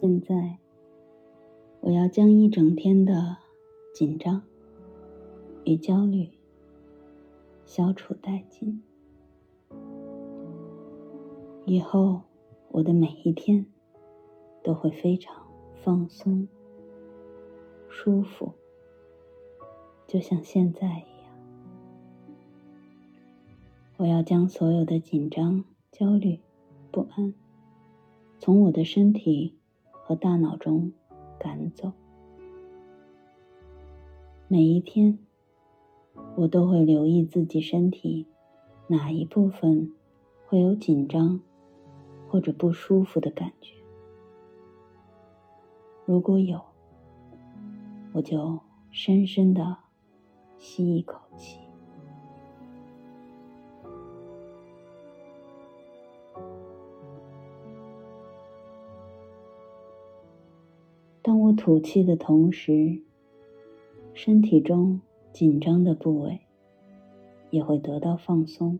现在，我要将一整天的紧张与焦虑消除殆尽。以后，我的每一天都会非常放松、舒服，就像现在一样。我要将所有的紧张、焦虑、不安从我的身体。和大脑中赶走。每一天，我都会留意自己身体哪一部分会有紧张或者不舒服的感觉。如果有，我就深深的吸一口气。当我吐气的同时，身体中紧张的部位也会得到放松。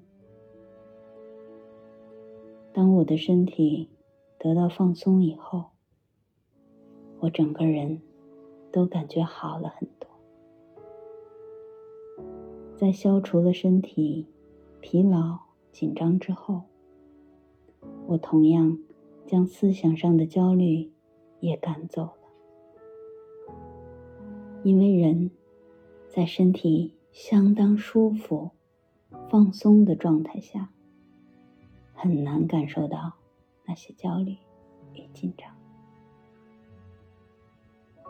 当我的身体得到放松以后，我整个人都感觉好了很多。在消除了身体疲劳、紧张之后，我同样将思想上的焦虑也赶走。因为人在身体相当舒服、放松的状态下，很难感受到那些焦虑与紧张。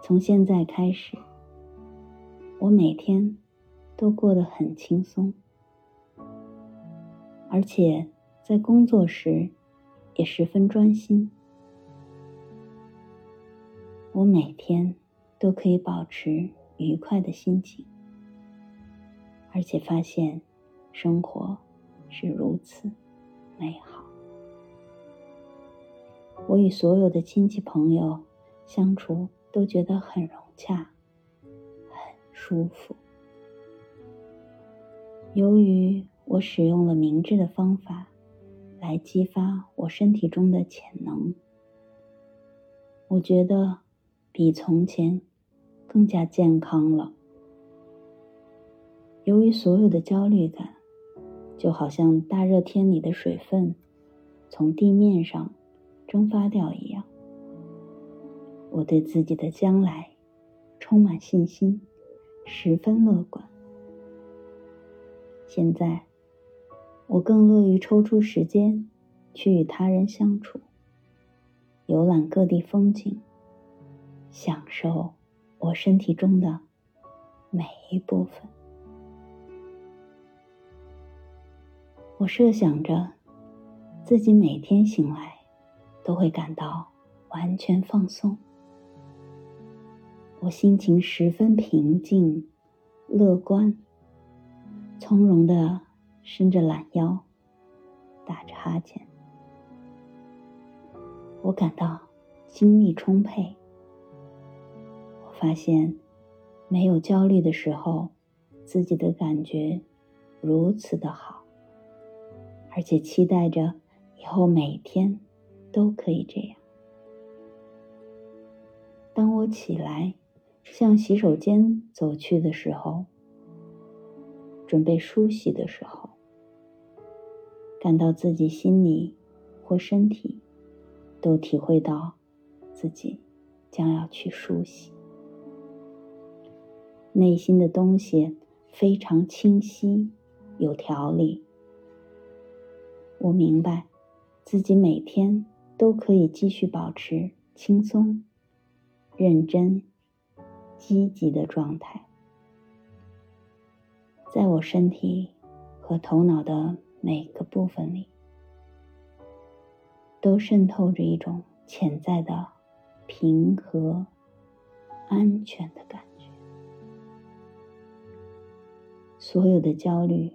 从现在开始，我每天都过得很轻松，而且在工作时也十分专心。我每天。都可以保持愉快的心情，而且发现生活是如此美好。我与所有的亲戚朋友相处都觉得很融洽，很舒服。由于我使用了明智的方法来激发我身体中的潜能，我觉得比从前。更加健康了。由于所有的焦虑感，就好像大热天里的水分从地面上蒸发掉一样，我对自己的将来充满信心，十分乐观。现在，我更乐于抽出时间去与他人相处，游览各地风景，享受。我身体中的每一部分，我设想着自己每天醒来都会感到完全放松，我心情十分平静、乐观，从容的伸着懒腰，打着哈欠，我感到精力充沛。发现没有焦虑的时候，自己的感觉如此的好，而且期待着以后每天都可以这样。当我起来向洗手间走去的时候，准备梳洗的时候，感到自己心里或身体都体会到自己将要去梳洗。内心的东西非常清晰，有条理。我明白，自己每天都可以继续保持轻松、认真、积极的状态。在我身体和头脑的每个部分里，都渗透着一种潜在的平和、安全的感。所有的焦虑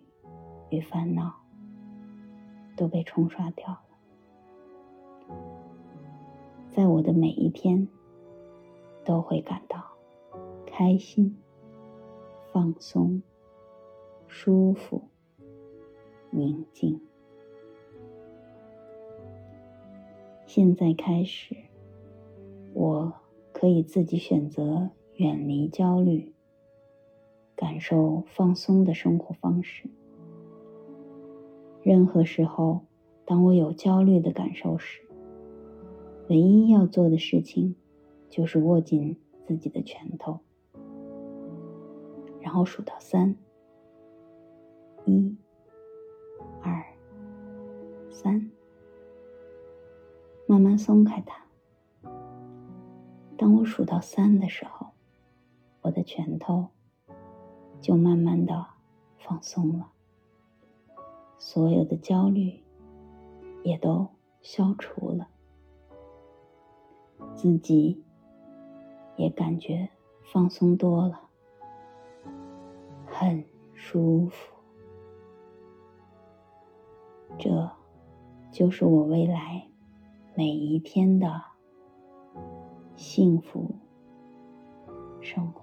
与烦恼都被冲刷掉了，在我的每一天都会感到开心、放松、舒服、宁静。现在开始，我可以自己选择远离焦虑，感受放松的生活方式。任何时候，当我有焦虑的感受时，唯一要做的事情就是握紧自己的拳头，然后数到三，一、二、三，慢慢松开它。当我数到三的时候，我的拳头就慢慢的放松了，所有的焦虑也都消除了，自己也感觉放松多了，很舒服。这就是我未来每一天的。幸福生活。